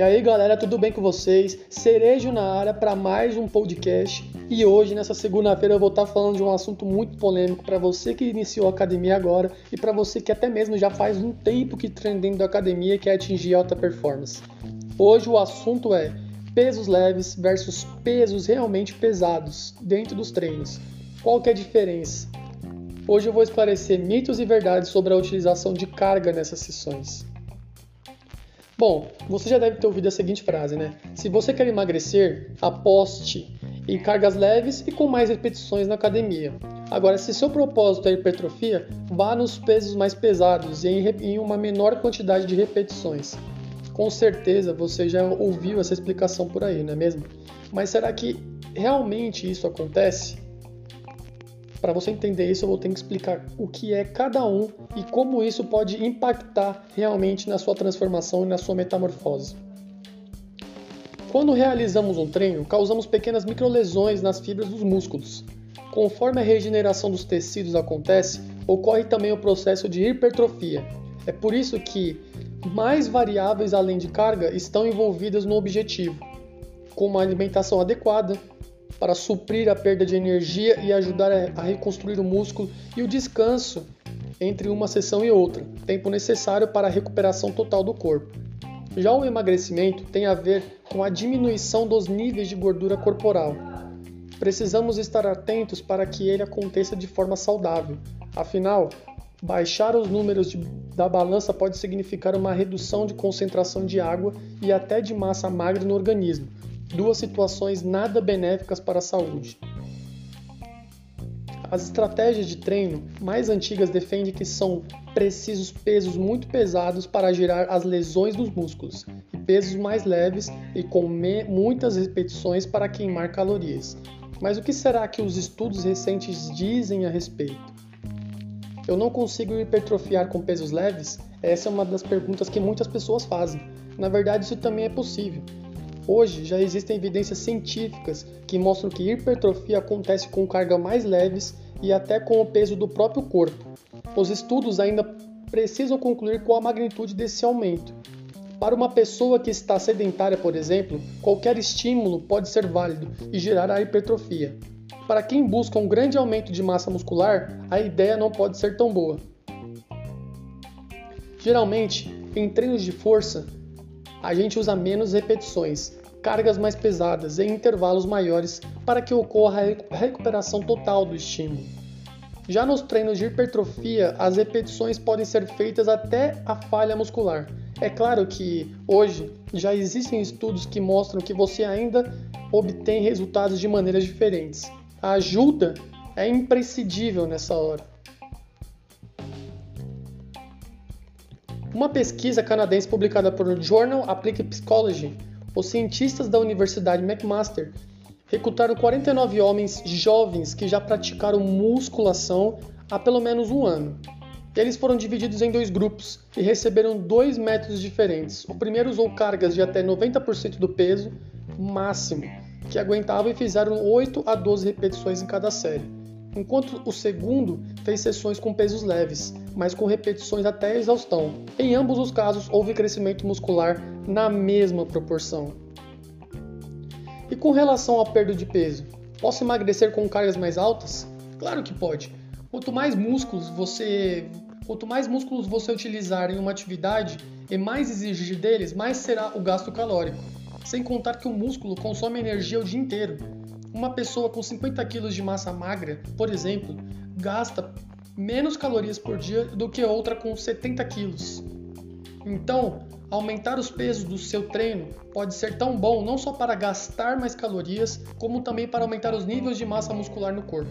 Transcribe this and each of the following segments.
E aí galera, tudo bem com vocês? Cerejo na área para mais um podcast. E hoje, nessa segunda-feira, eu vou estar falando de um assunto muito polêmico para você que iniciou a academia agora e para você que até mesmo já faz um tempo que treina dentro da academia que é atingir alta performance. Hoje o assunto é pesos leves versus pesos realmente pesados dentro dos treinos. Qual que é a diferença? Hoje eu vou esclarecer mitos e verdades sobre a utilização de carga nessas sessões. Bom, você já deve ter ouvido a seguinte frase, né? Se você quer emagrecer, aposte em cargas leves e com mais repetições na academia. Agora, se seu propósito é hipertrofia, vá nos pesos mais pesados e em uma menor quantidade de repetições. Com certeza você já ouviu essa explicação por aí, não é mesmo? Mas será que realmente isso acontece? Para você entender isso, eu vou ter que explicar o que é cada um e como isso pode impactar realmente na sua transformação e na sua metamorfose. Quando realizamos um treino, causamos pequenas microlesões nas fibras dos músculos. Conforme a regeneração dos tecidos acontece, ocorre também o processo de hipertrofia. É por isso que mais variáveis além de carga estão envolvidas no objetivo, como a alimentação adequada, para suprir a perda de energia e ajudar a reconstruir o músculo e o descanso entre uma sessão e outra, tempo necessário para a recuperação total do corpo. Já o emagrecimento tem a ver com a diminuição dos níveis de gordura corporal. Precisamos estar atentos para que ele aconteça de forma saudável. Afinal, baixar os números de, da balança pode significar uma redução de concentração de água e até de massa magra no organismo, duas situações nada benéficas para a saúde. As estratégias de treino mais antigas defendem que são precisos pesos muito pesados para gerar as lesões dos músculos e pesos mais leves e com muitas repetições para queimar calorias. Mas o que será que os estudos recentes dizem a respeito? Eu não consigo hipertrofiar com pesos leves? Essa é uma das perguntas que muitas pessoas fazem. Na verdade, isso também é possível. Hoje já existem evidências científicas que mostram que hipertrofia acontece com cargas mais leves e até com o peso do próprio corpo. Os estudos ainda precisam concluir qual a magnitude desse aumento. Para uma pessoa que está sedentária, por exemplo, qualquer estímulo pode ser válido e gerar a hipertrofia. Para quem busca um grande aumento de massa muscular, a ideia não pode ser tão boa. Geralmente, em treinos de força, a gente usa menos repetições, cargas mais pesadas em intervalos maiores para que ocorra a recuperação total do estímulo. Já nos treinos de hipertrofia, as repetições podem ser feitas até a falha muscular. É claro que hoje já existem estudos que mostram que você ainda obtém resultados de maneiras diferentes. A ajuda é imprescindível nessa hora. Uma pesquisa canadense publicada por Journal Applied Psychology os cientistas da Universidade McMaster recrutaram 49 homens jovens que já praticaram musculação há pelo menos um ano. Eles foram divididos em dois grupos e receberam dois métodos diferentes. O primeiro usou cargas de até 90% do peso máximo, que aguentavam e fizeram 8 a 12 repetições em cada série, enquanto o segundo fez sessões com pesos leves, mas com repetições até a exaustão. Em ambos os casos, houve crescimento muscular na mesma proporção. E com relação à perda de peso, posso emagrecer com cargas mais altas? Claro que pode. Quanto mais músculos você, quanto mais músculos você utilizar em uma atividade e mais exigir deles, mais será o gasto calórico. Sem contar que o músculo consome energia o dia inteiro. Uma pessoa com 50 kg de massa magra, por exemplo, gasta menos calorias por dia do que outra com 70 quilos. Então, aumentar os pesos do seu treino pode ser tão bom não só para gastar mais calorias, como também para aumentar os níveis de massa muscular no corpo.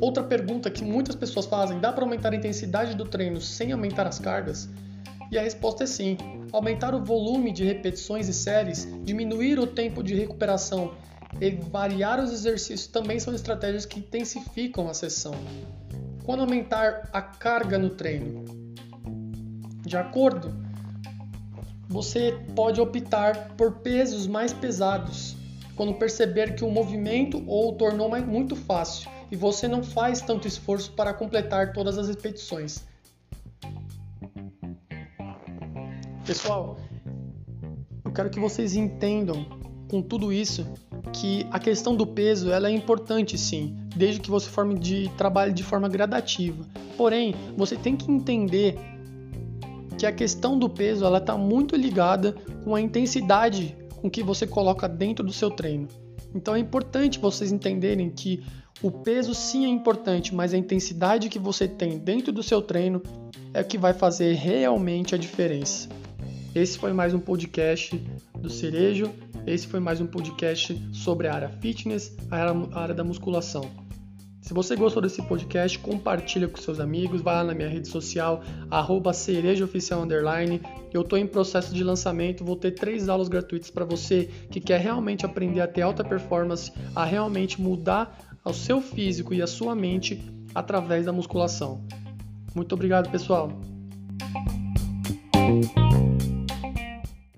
Outra pergunta que muitas pessoas fazem: dá para aumentar a intensidade do treino sem aumentar as cargas? E a resposta é sim. Aumentar o volume de repetições e séries, diminuir o tempo de recuperação e variar os exercícios também são estratégias que intensificam a sessão. Quando aumentar a carga no treino? De acordo, você pode optar por pesos mais pesados quando perceber que o movimento ou o tornou muito fácil e você não faz tanto esforço para completar todas as repetições. Pessoal, eu quero que vocês entendam com tudo isso que a questão do peso ela é importante sim, desde que você forme de trabalhe de forma gradativa. Porém, você tem que entender que a questão do peso ela está muito ligada com a intensidade com que você coloca dentro do seu treino. Então é importante vocês entenderem que o peso sim é importante, mas a intensidade que você tem dentro do seu treino é o que vai fazer realmente a diferença. Esse foi mais um podcast do Cerejo. Esse foi mais um podcast sobre a área fitness, a área da musculação. Se você gostou desse podcast, compartilha com seus amigos, vai lá na minha rede social, arroba cerejaoficial underline. Eu estou em processo de lançamento, vou ter três aulas gratuitas para você que quer realmente aprender a ter alta performance, a realmente mudar o seu físico e a sua mente através da musculação. Muito obrigado, pessoal!